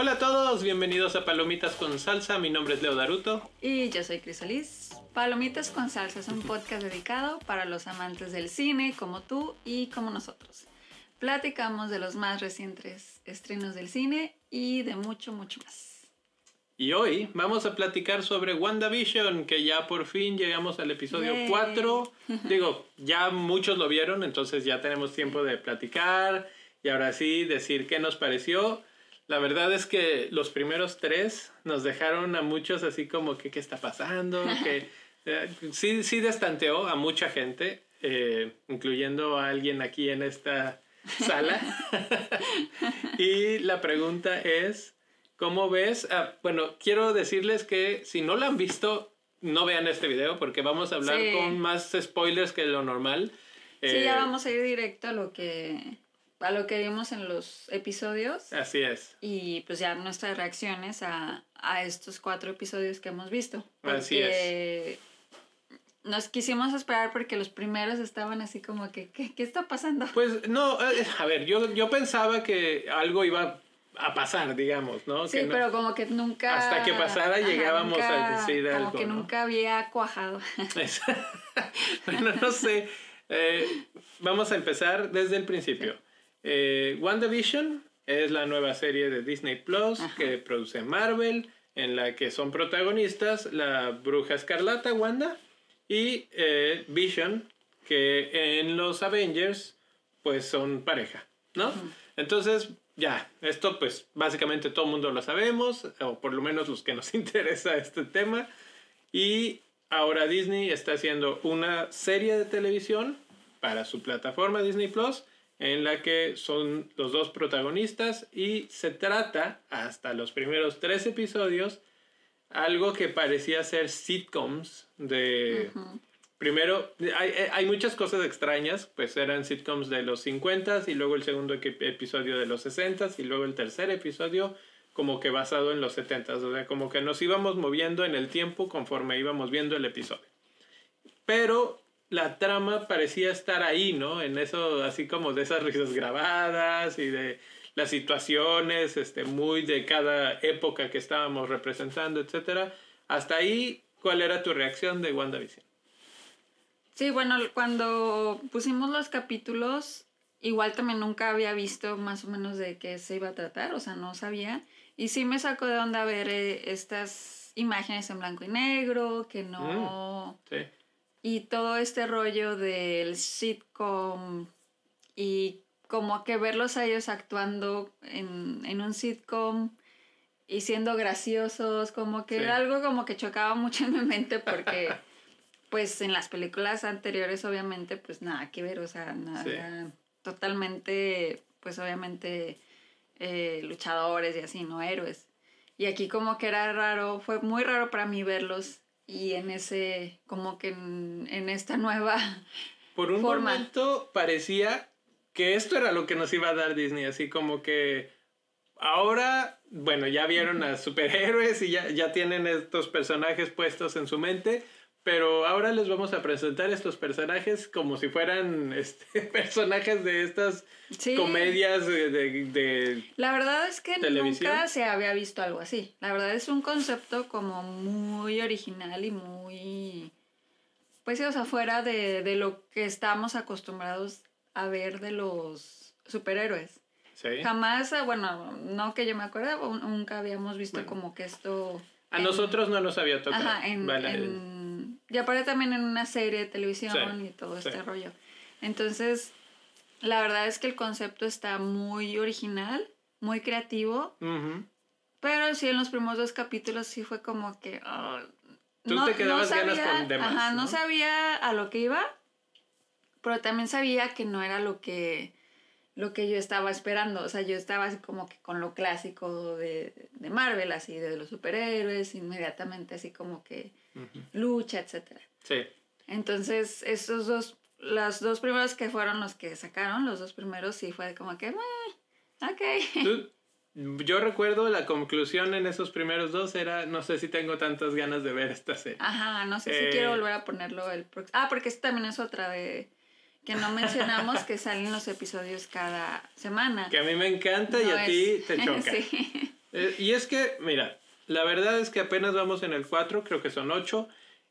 Hola a todos, bienvenidos a Palomitas con Salsa. Mi nombre es Leo Daruto. Y yo soy Crisolis. Palomitas con Salsa es un podcast dedicado para los amantes del cine como tú y como nosotros. Platicamos de los más recientes estrenos del cine y de mucho, mucho más. Y hoy vamos a platicar sobre WandaVision, que ya por fin llegamos al episodio 4. Digo, ya muchos lo vieron, entonces ya tenemos tiempo de platicar y ahora sí decir qué nos pareció. La verdad es que los primeros tres nos dejaron a muchos así como que qué está pasando, que eh, sí, sí destanteó a mucha gente, eh, incluyendo a alguien aquí en esta sala. y la pregunta es, ¿cómo ves? Ah, bueno, quiero decirles que si no lo han visto, no vean este video porque vamos a hablar con más spoilers que lo normal. Sí, ya eh, vamos a ir directo a lo que a lo que vimos en los episodios. Así es. Y pues ya nuestras reacciones a, a estos cuatro episodios que hemos visto. Así es nos quisimos esperar porque los primeros estaban así como que, ¿qué, qué está pasando? Pues no, eh, a ver, yo, yo pensaba que algo iba a pasar, digamos, ¿no? Sí, pero como que nunca... Hasta que pasara llegábamos a decir como algo. Como que nunca había cuajado. bueno, no sé. Eh, vamos a empezar desde el principio. Eh, WandaVision es la nueva serie de Disney Plus que produce Marvel, en la que son protagonistas la bruja escarlata, Wanda, y eh, Vision, que en los Avengers, pues son pareja, ¿no? Entonces, ya, esto pues básicamente todo el mundo lo sabemos, o por lo menos los que nos interesa este tema. Y ahora Disney está haciendo una serie de televisión para su plataforma Disney Plus, en la que son los dos protagonistas y se trata, hasta los primeros tres episodios, algo que parecía ser sitcoms de... Primero, hay, hay, muchas cosas extrañas, pues eran sitcoms de los 50 y luego el segundo episodio de los 60 y luego el tercer episodio como que basado en los 70 o sea, como que nos íbamos moviendo en el tiempo conforme íbamos viendo el episodio. Pero la trama parecía estar ahí, ¿no? En eso, así como de esas risas grabadas y de las situaciones, este, muy de cada época que estábamos representando, etcétera. Hasta ahí, ¿cuál era tu reacción de WandaVision? Sí, bueno, cuando pusimos los capítulos, igual también nunca había visto más o menos de qué se iba a tratar, o sea, no sabía. Y sí me sacó de onda ver eh, estas imágenes en blanco y negro, que no... Mm, sí. Y todo este rollo del sitcom y como que verlos a ellos actuando en, en un sitcom y siendo graciosos, como que era algo como que chocaba mucho en mi mente porque pues en las películas anteriores obviamente pues nada que ver, o sea, nada, totalmente pues obviamente eh, luchadores y así, no héroes. Y aquí como que era raro, fue muy raro para mí verlos y en ese, como que en, esta nueva... Por un momento parecía que esto era lo que nos iba a dar Disney, así como que ahora, bueno, ya vieron a superhéroes y ya, ya tienen estos personajes puestos en su mente, pero ahora les vamos a presentar estos personajes como si fueran este, personajes de estas comedias de, de, La verdad es que nunca se había visto algo así. La verdad es un concepto como muy original y muy... Pues o sea, fuera de, de lo que estamos acostumbrados a ver de los superhéroes. Sí. Jamás, ah, bueno, no que yo me acuerde, nunca habíamos visto como que esto... A nosotros no nos había tocado. Ajá, en, y aparte también en una serie de televisión y todo este rollo. Entonces, la verdad es que el concepto está muy original, muy creativo. Pero sí, en los primeros dos capítulos sí fue como que... Oh, Tú no, te quedabas ganas con demás. Ajá, ¿no? sabía a lo que iba pero también sabía que no era lo que, lo que yo estaba esperando. O sea, yo estaba así como que con lo clásico de, de Marvel, así de los superhéroes, inmediatamente así como que lucha, etc. Sí. Entonces, esos dos, los dos primeros que fueron los que sacaron, los dos primeros sí fue como que, ok. Yo recuerdo la conclusión en esos primeros dos era, no sé si tengo tantas ganas de ver esta serie. Ajá, no sé si quiero eh, volver a ponerlo el próximo. Ah, porque esta también es otra de que no mencionamos que salen los episodios cada semana. Que a mí me encanta y a ti te choca. Sí. Eh, y es que, mira, la verdad es que apenas vamos en el 4, creo que son 8.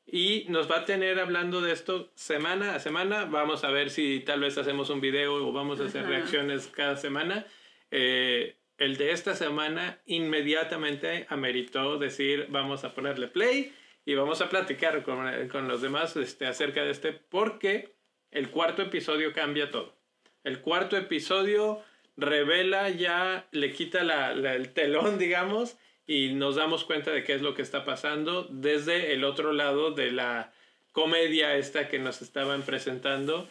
Y nos va a tener hablando de esto semana a semana. Vamos a ver si tal vez hacemos un video o vamos a hacer reacciones cada semana. Eh, el de esta semana inmediatamente ameritó decir vamos a ponerle play y vamos a platicar con, con los demás este, acerca de este porque el cuarto episodio cambia todo. El cuarto episodio revela ya, le quita la, el telón, digamos, y nos damos cuenta de qué es lo que está pasando desde el otro lado de la comedia esta que nos estaban presentando.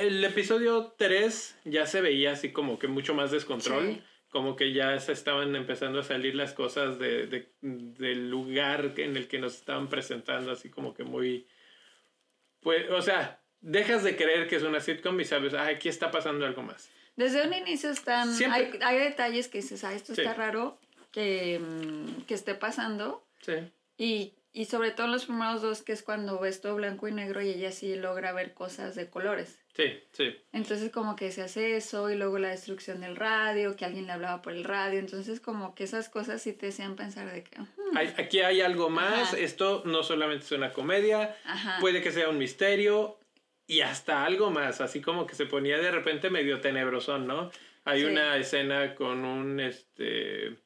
El episodio 3 ya se veía así como que mucho más descontrol. Como que ya se estaban empezando a salir las cosas de, de, del lugar en el que nos estaban presentando, así como que muy... Pues, o sea, dejas de creer que es una sitcom y sabes, ah, aquí está pasando algo más. Desde un inicio están... Hay, hay, detalles que dices, ah, esto está raro, que, mm, que esté pasando. Sí. Y, y sobre todo en los primeros dos, que es cuando ves todo blanco y negro y ella sí logra ver cosas de colores. Sí, sí. Entonces como que se hace eso y luego la destrucción del radio, que alguien le hablaba por el radio, entonces como que esas cosas sí te hacían pensar de que... aquí hay algo más, esto no solamente es una comedia, puede que sea un misterio y hasta algo más, así como que se ponía de repente medio tenebrosón, ¿no? Hay una escena con un, este,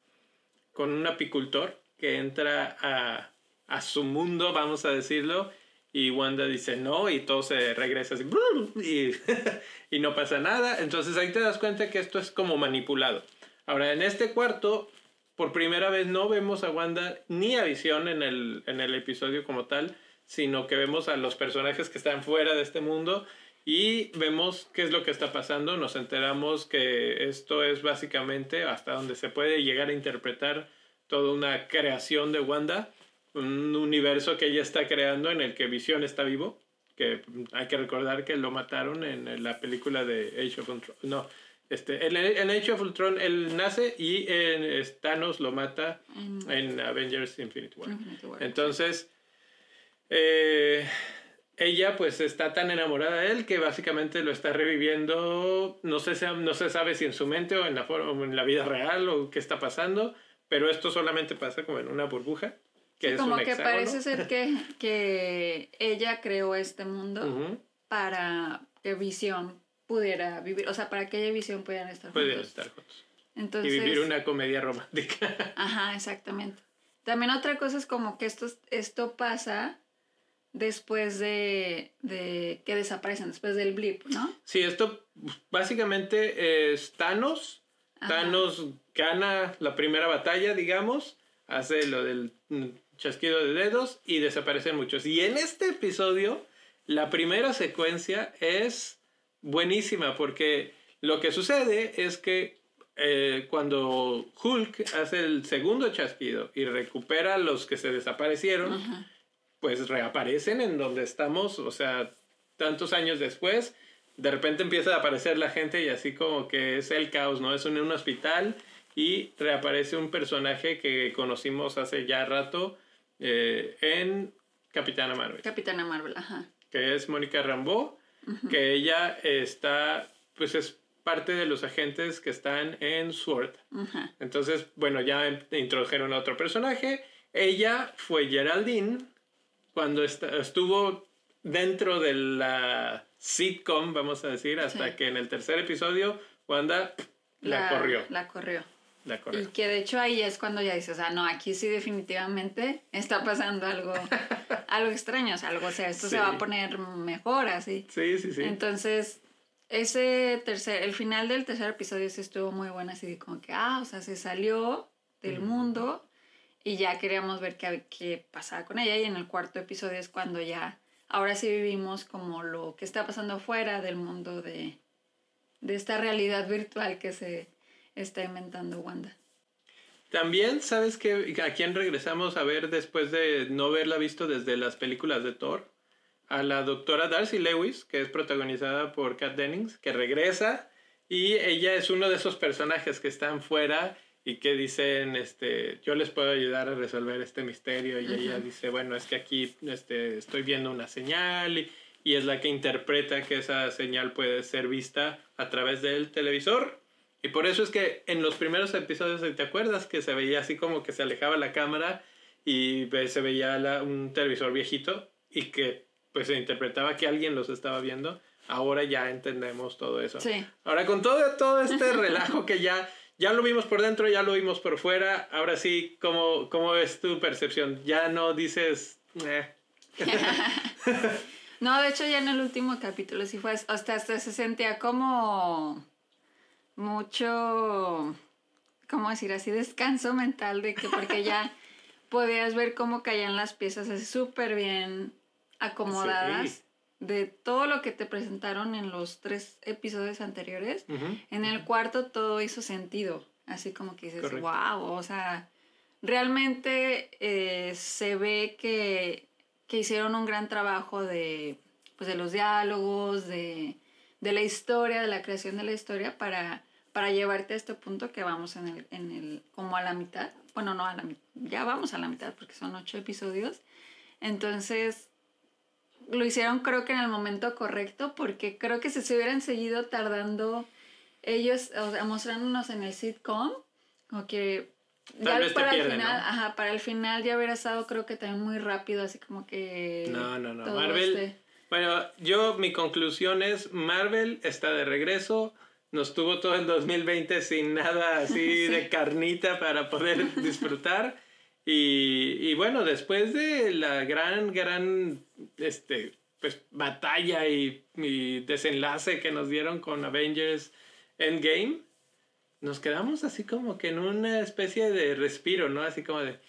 con un apicultor que entra a, a su mundo, vamos a decirlo, y Wanda dice no y todo se regresa así y, y, no pasa nada. Entonces ahí te das cuenta que esto es como manipulado. Ahora en este cuarto, por primera vez no vemos a Wanda ni a Visión en el, en el episodio como tal, sino que vemos a los personajes que están fuera de este mundo y vemos qué es lo que está pasando. Nos enteramos que esto es básicamente hasta donde se puede llegar a interpretar toda una creación de Wanda, un universo que ella está creando en el que Visión está vivo, que hay que recordar que lo mataron en la película de Age of Ultron. No, este, en, en Age of Ultron él nace y en Thanos lo mata en, Avengers Infinite War. Entonces, eh, ella pues está tan enamorada de él que básicamente lo está reviviendo, no se, no se sabe si en su mente o en la, forma, en la vida real o qué está pasando, pero esto solamente pasa como en una burbuja. Que como que parece ser que, que ella creó este mundo para que Visión pudiera vivir, o sea, para que ella y Visión pudieran estar juntos. Pudieran estar juntos. Entonces, y vivir una comedia romántica. Ajá, exactamente. También otra cosa es como que esto, esto pasa después de, de, que desaparecen, después del blip, ¿no? Sí, esto básicamente es Thanos. Thanos gana la primera batalla, digamos, hace lo del chasquido de dedos y desaparecen muchos. Y en este episodio, la primera secuencia es buenísima porque lo que sucede es que eh, cuando Hulk hace el segundo chasquido y recupera los que se desaparecieron, pues reaparecen en donde estamos, o sea, tantos años después, de repente empieza a aparecer la gente y así como que es el caos, ¿no? Es en un hospital y reaparece un personaje que conocimos hace ya rato eh, en Capitana Marvel. Capitana Marvel, ajá. Que es Mónica Rambeau, que ella está, pues es parte de los agentes que están en SWORD. Entonces, bueno, ya introdujeron a otro personaje. Ella fue Geraldine, cuando estuvo dentro de la sitcom, vamos a decir, hasta que en el tercer episodio Wanda la, corrió. La corrió. La corrió. Y que de hecho ahí es cuando ya dices, ah, no, aquí sí definitivamente está pasando algo, algo extraño, o sea, algo, o sea, esto se va a poner mejor así. Sí, sí, sí. Entonces, ese tercer, el final del tercer episodio sí estuvo muy bueno, así como que, ah, o sea, se salió del mundo y ya queríamos ver qué, qué pasaba con ella y en el cuarto episodio es cuando ya, ahora sí vivimos como lo que está pasando fuera del mundo de, de esta realidad virtual que se está inventando Wanda. También, ¿sabes que ¿A quién regresamos a ver después de no haberla visto desde las películas de Thor? A la doctora Darcy Lewis, que es protagonizada por Kat Dennings, que regresa y ella es uno de esos personajes que están fuera y que dicen, este, yo les puedo ayudar a resolver este misterio y ella dice, bueno, es que aquí este, estoy viendo una señal y, y, es la que interpreta que esa señal puede ser vista a través del televisor Y por eso es que en los primeros episodios, ¿te acuerdas? Que se veía así como que se alejaba la cámara y se veía un televisor viejito y que pues se interpretaba que alguien los estaba viendo. Ahora ya entendemos todo eso. Sí. Ahora con todo, todo este relajo que ya, ya lo vimos por dentro, ya lo vimos por fuera, ahora sí, ¿cómo, cómo es tu percepción? Ya no dices... Eh. no, de hecho ya en el último capítulo sí fue, hasta, hasta se sentía como mucho, ¿cómo decir así? Descanso mental de que porque ya podías ver cómo caían las piezas así súper bien acomodadas. De todo lo que te presentaron en los tres episodios anteriores, en el cuarto todo hizo sentido. Así como que dices, wow, o sea, realmente eh, se ve que, que, hicieron un gran trabajo de, pues, de los diálogos, de, de la historia, de la creación de la historia para para llevarte a este punto que vamos en el, en el, como a la mitad. Bueno, no a la mitad, ya vamos a la mitad porque son ocho episodios. Entonces, lo hicieron creo que en el momento correcto porque creo que si se hubieran seguido tardando ellos, o sea, mostrándonos en el sitcom, como que ya para el final, ajá, para el final ya hubiera estado creo que también muy rápido, así como que... No, no, no. Marvel... Este bueno, yo mi conclusión es, Marvel está de regreso nos tuvo todo el 2020 sin nada así de carnita para poder disfrutar. Y, y, bueno, después de la gran, gran este, pues, batalla y, y, desenlace que nos dieron con Avengers Endgame, nos quedamos así como que en una especie de respiro, ¿no? Así como de,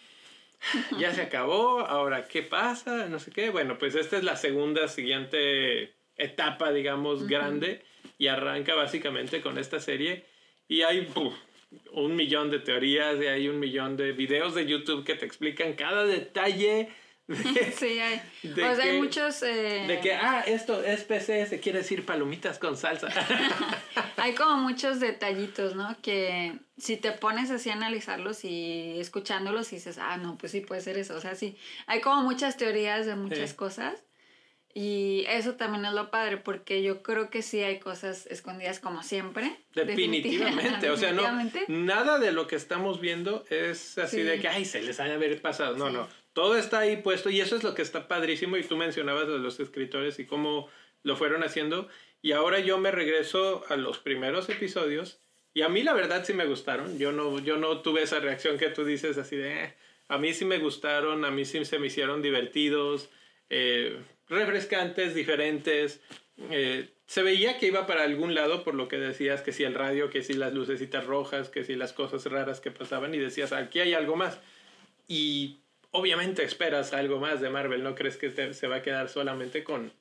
ya se acabó, ahora qué pasa, no sé qué. Bueno, pues esta es la segunda siguiente etapa, digamos, grande y arranca básicamente con esta serie y hay un millón de teorías y hay un millón de videos de YouTube que te explican cada detalle. sí, hay. pues hay muchos... Eh, de que, ah, esto es se quiere decir palomitas con salsa. hay como muchos detallitos, ¿no? Que si te pones así a analizarlos y escuchándolos y dices, ah, no, pues sí puede ser eso. O sea, sí, hay como muchas teorías de muchas cosas. Y eso también es lo padre, porque yo creo que sí hay cosas escondidas como siempre. Definitivamente, o sea, no, nada de lo que estamos viendo es así de que, ay, se les haya haber pasado. No, no, todo está ahí puesto y eso es lo que está padrísimo y tú mencionabas de los escritores y cómo lo fueron haciendo. Y ahora yo me regreso a los primeros episodios y a mí la verdad sí me gustaron. Yo no, yo no tuve esa reacción que tú dices así de, eh". a mí sí me gustaron, a mí sí se me hicieron divertidos. Eh, refrescantes, diferentes. Eh, se veía que iba para algún lado por lo que decías, que si el radio, que si las lucecitas rojas, que si las cosas raras que pasaban y decías, aquí hay algo más. Y obviamente esperas algo más de Marvel, no crees que se va a quedar solamente con,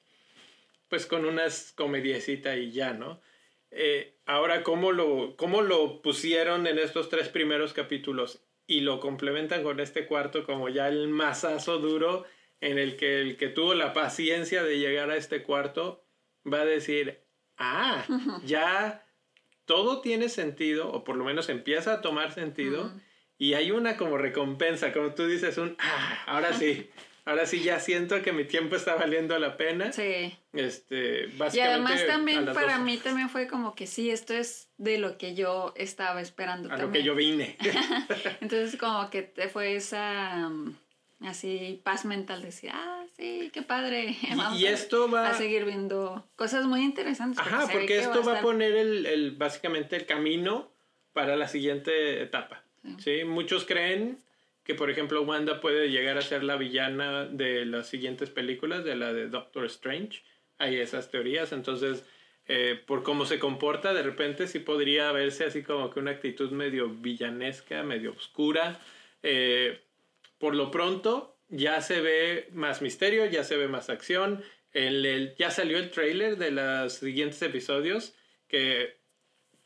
pues con unas comediecita y ya, ¿no? Eh, ahora, ¿cómo lo, ¿cómo lo pusieron en estos tres primeros capítulos y lo complementan con este cuarto como ya el masazo duro? en el que el que tuvo la paciencia de llegar a este cuarto va a decir, ah, ya todo tiene sentido, o por lo menos empieza a tomar sentido, y hay una como recompensa, como tú dices, un, ah, ahora sí. Ahora sí ya siento que mi tiempo está valiendo la pena. Sí. Este, básicamente. Y además también para mí también fue como que sí, esto es de lo que yo estaba esperando. A lo que yo vine. Entonces como que te fue esa así paz mental, decir, ah, sí, qué padre. Vamos y, esto va a seguir viendo cosas muy interesantes. Ajá, porque, esto va a, poner el, el, básicamente el camino para la siguiente etapa. Sí. Muchos creen que, por ejemplo, Wanda puede llegar a ser la villana de las siguientes películas, de la de Doctor Strange. Hay esas teorías, entonces... Eh, por cómo se comporta, de repente sí podría verse así como que una actitud medio villanesca, medio oscura. Eh, por lo pronto, ya se ve más misterio, ya se ve más acción. El, ya salió el trailer de los siguientes episodios que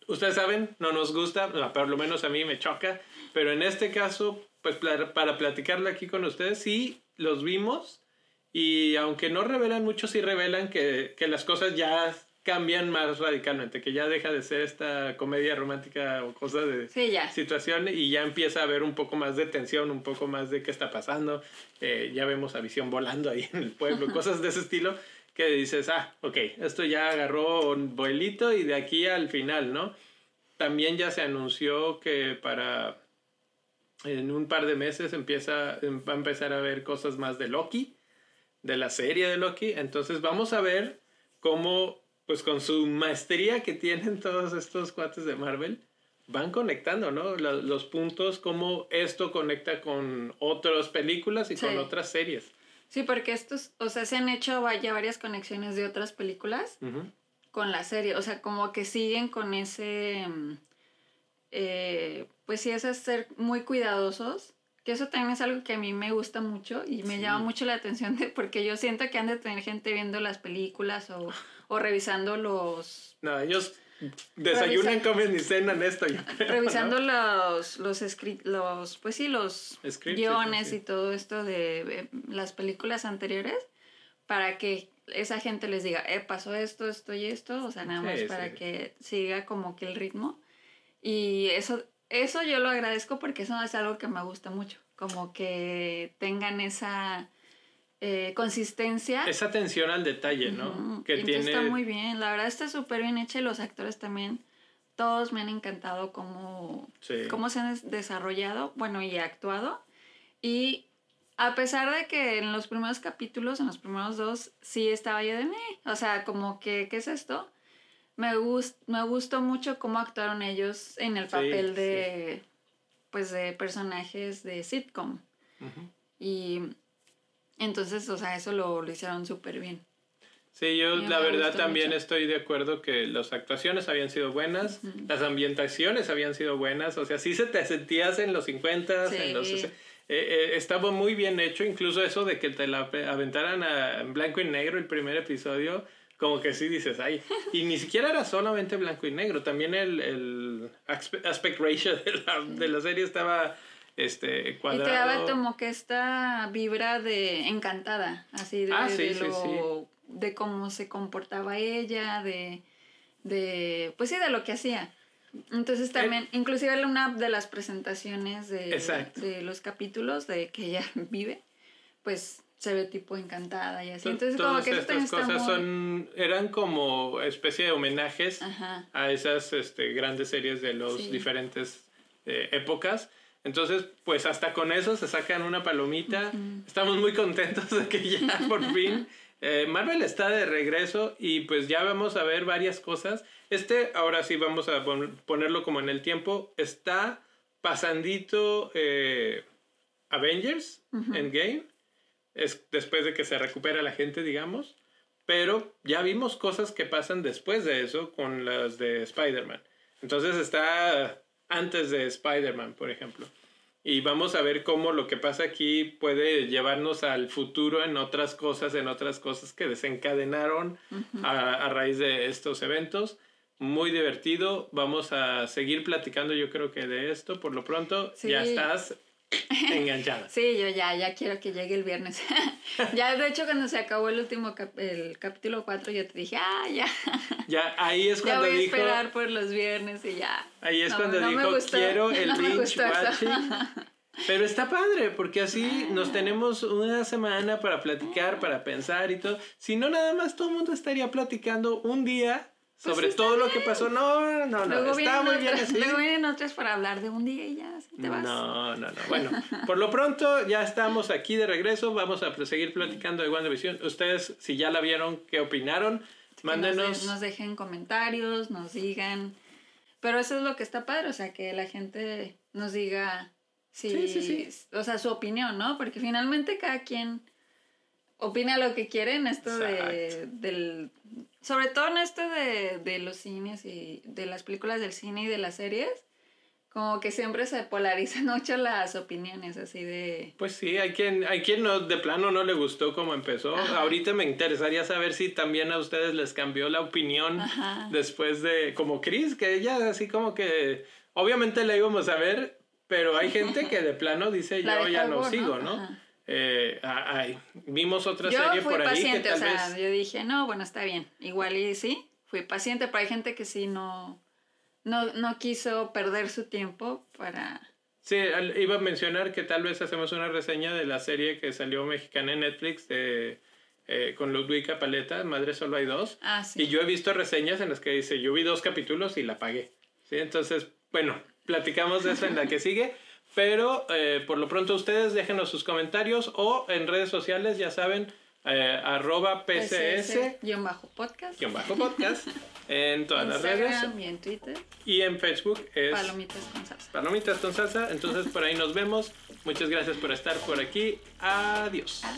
ustedes saben, no nos gusta, por lo menos a mí me choca, pero en este caso, pues para, platicarlo aquí con ustedes, sí los vimos. Y aunque no revelan mucho, sí revelan que, que las cosas ya cambian más radicalmente, que ya deja de ser esta comedia romántica o cosa de situación y ya empieza a haber un poco más de tensión, un poco más de qué está pasando. Eh, ya vemos a Visión volando ahí en el pueblo, cosas de ese estilo que dices, ah, ok, esto ya agarró un vuelito y de aquí al final, ¿no? también ya se anunció que para en un par de meses empieza, va a empezar a ver cosas más de Loki, de la serie de Loki. Entonces vamos a ver cómo, pues con su maestría que tienen todos estos cuates de Marvel, van conectando, ¿no? Los, puntos, cómo esto conecta con otras películas y con otras series. Sí, porque estos, o sea, se han hecho ya varias conexiones de otras películas con la serie, o sea, como que siguen con ese, mm, eh, pues sí, es ser muy cuidadosos, que eso también es algo que a mí me gusta mucho y me llama mucho la atención de, porque yo siento que han de tener gente viendo las películas o, o revisando los... No, ellos Desayunan, comen y cenan esto. revisando los, los, los, pues sí, los guiones y todo esto de las películas anteriores para que esa gente les diga, eh, pasó esto, esto y esto, o sea, nada más para que siga como que el ritmo. Y eso, eso yo lo agradezco porque eso es algo que me gusta mucho, como que tengan esa eh, consistencia. Esa atención al detalle, ¿no? Que tiene... Está muy bien, la verdad está súper bien hecha y los actores también, todos me han encantado cómo, cómo se han desarrollado, bueno, y actuado. Y a pesar de que en los primeros capítulos, en los primeros dos, sí estaba yo de mí, o sea, como que, ¿qué es esto? Me, gust, me gustó mucho cómo actuaron ellos en el papel de, pues, de personajes de sitcom. Y entonces, o sea, eso lo, lo hicieron súper bien. Sí, yo la verdad también estoy de acuerdo que las actuaciones habían sido buenas, las ambientaciones habían sido buenas, o sea, sí se te sentías en los 50, en los... Eh, eh, estaba muy bien hecho, incluso eso de que te la aventaran a blanco y negro el primer episodio, como que sí dices, ay, y ni siquiera era solamente blanco y negro, también el, el aspect ratio de la, de la serie estaba este cuadrado. Y te daba como que esta vibra de encantada, así de, ah, de, cómo se comportaba ella, de, de, pues sí, de lo que hacía. Entonces también, eh, inclusive una de las presentaciones de, de los capítulos de que ella vive, pues se ve tipo encantada y así. Entonces como que estas cosas son eran como especie de homenajes a esas este, grandes series de los diferentes eh, épocas entonces, pues hasta con eso se sacan una palomita. Estamos muy contentos de que ya por fin eh, Marvel está de regreso y pues ya vamos a ver varias cosas. Este, ahora sí vamos a ponerlo como en el tiempo, está pasandito eh, Avengers en Game. Es después de que se recupera la gente, digamos. Pero ya vimos cosas que pasan después de eso con las de Spider-Man. Entonces está antes de Spider-Man, por ejemplo. Y vamos a ver cómo lo que pasa aquí puede llevarnos al futuro en otras cosas, en otras cosas que desencadenaron a, raíz de estos eventos. Muy divertido. Vamos a seguir platicando, yo creo que de esto. Por lo pronto, ya estás enganchada. Sí, yo ya, ya quiero que llegue el viernes. ya, de hecho, cuando se acabó el último, el capítulo 4, yo te dije, ah, ya. ya, ahí es cuando ya voy a esperar por los viernes y ya. Ahí es cuando dijo, quiero el binge watching. Pero está padre, porque así nos tenemos una semana para platicar, para pensar y todo. Si no, nada más todo el mundo estaría platicando un día pues sobre todo lo que pasó. No, no, no, está muy bien así. Luego vienen otras para hablar de un día y ya, te vas. No, no, no. Bueno, por lo pronto ya estamos aquí de regreso. Vamos a seguir platicando de WandaVision. Ustedes, si ya la vieron, ¿qué opinaron? Mándenos. Nos, dejen comentarios, nos digan. Pero eso es lo que está padre, o sea, que la gente nos diga sí, sí, sí. o sea, su opinión, ¿no? Porque finalmente cada quien opina lo que quiere en esto de, del sobre todo en esto de, de los cines y de las películas del cine y de las series, como que siempre se polarizan mucho las opiniones así de... Pues sí, hay quien, hay quien no, de plano no le gustó como empezó. Ahorita me interesaría saber si también a ustedes les cambió la opinión después de, como Chris, que ella así como que, obviamente la íbamos a ver, pero hay gente que de plano dice yo ya no sigo, ¿no? Eh, ay, vimos otra serie por ahí. Paciente, o sea, yo dije, no, bueno, está bien. Igual y sí, fui paciente, pero hay gente que sí no, no, no quiso perder su tiempo para... Sí, iba a mencionar que tal vez hacemos una reseña de la serie que salió mexicana en Netflix de, eh, con Ludwika Paleta, Madre Solo hay dos. Ah, sí. Y yo he visto reseñas en las que dice, yo vi dos capítulos y la pagué. Sí, entonces, bueno, platicamos de eso en la que sigue. Pero eh, por lo pronto ustedes déjenos sus comentarios o en redes sociales, ya saben, eh, arroba PCS. Guión bajo podcast. Guión bajo podcast. en todas las redes. Y en Twitter. Y en Facebook es Palomitas con salsa. Palomitas con salsa. Entonces por ahí nos vemos. Muchas gracias por estar por aquí. Adiós. Ah.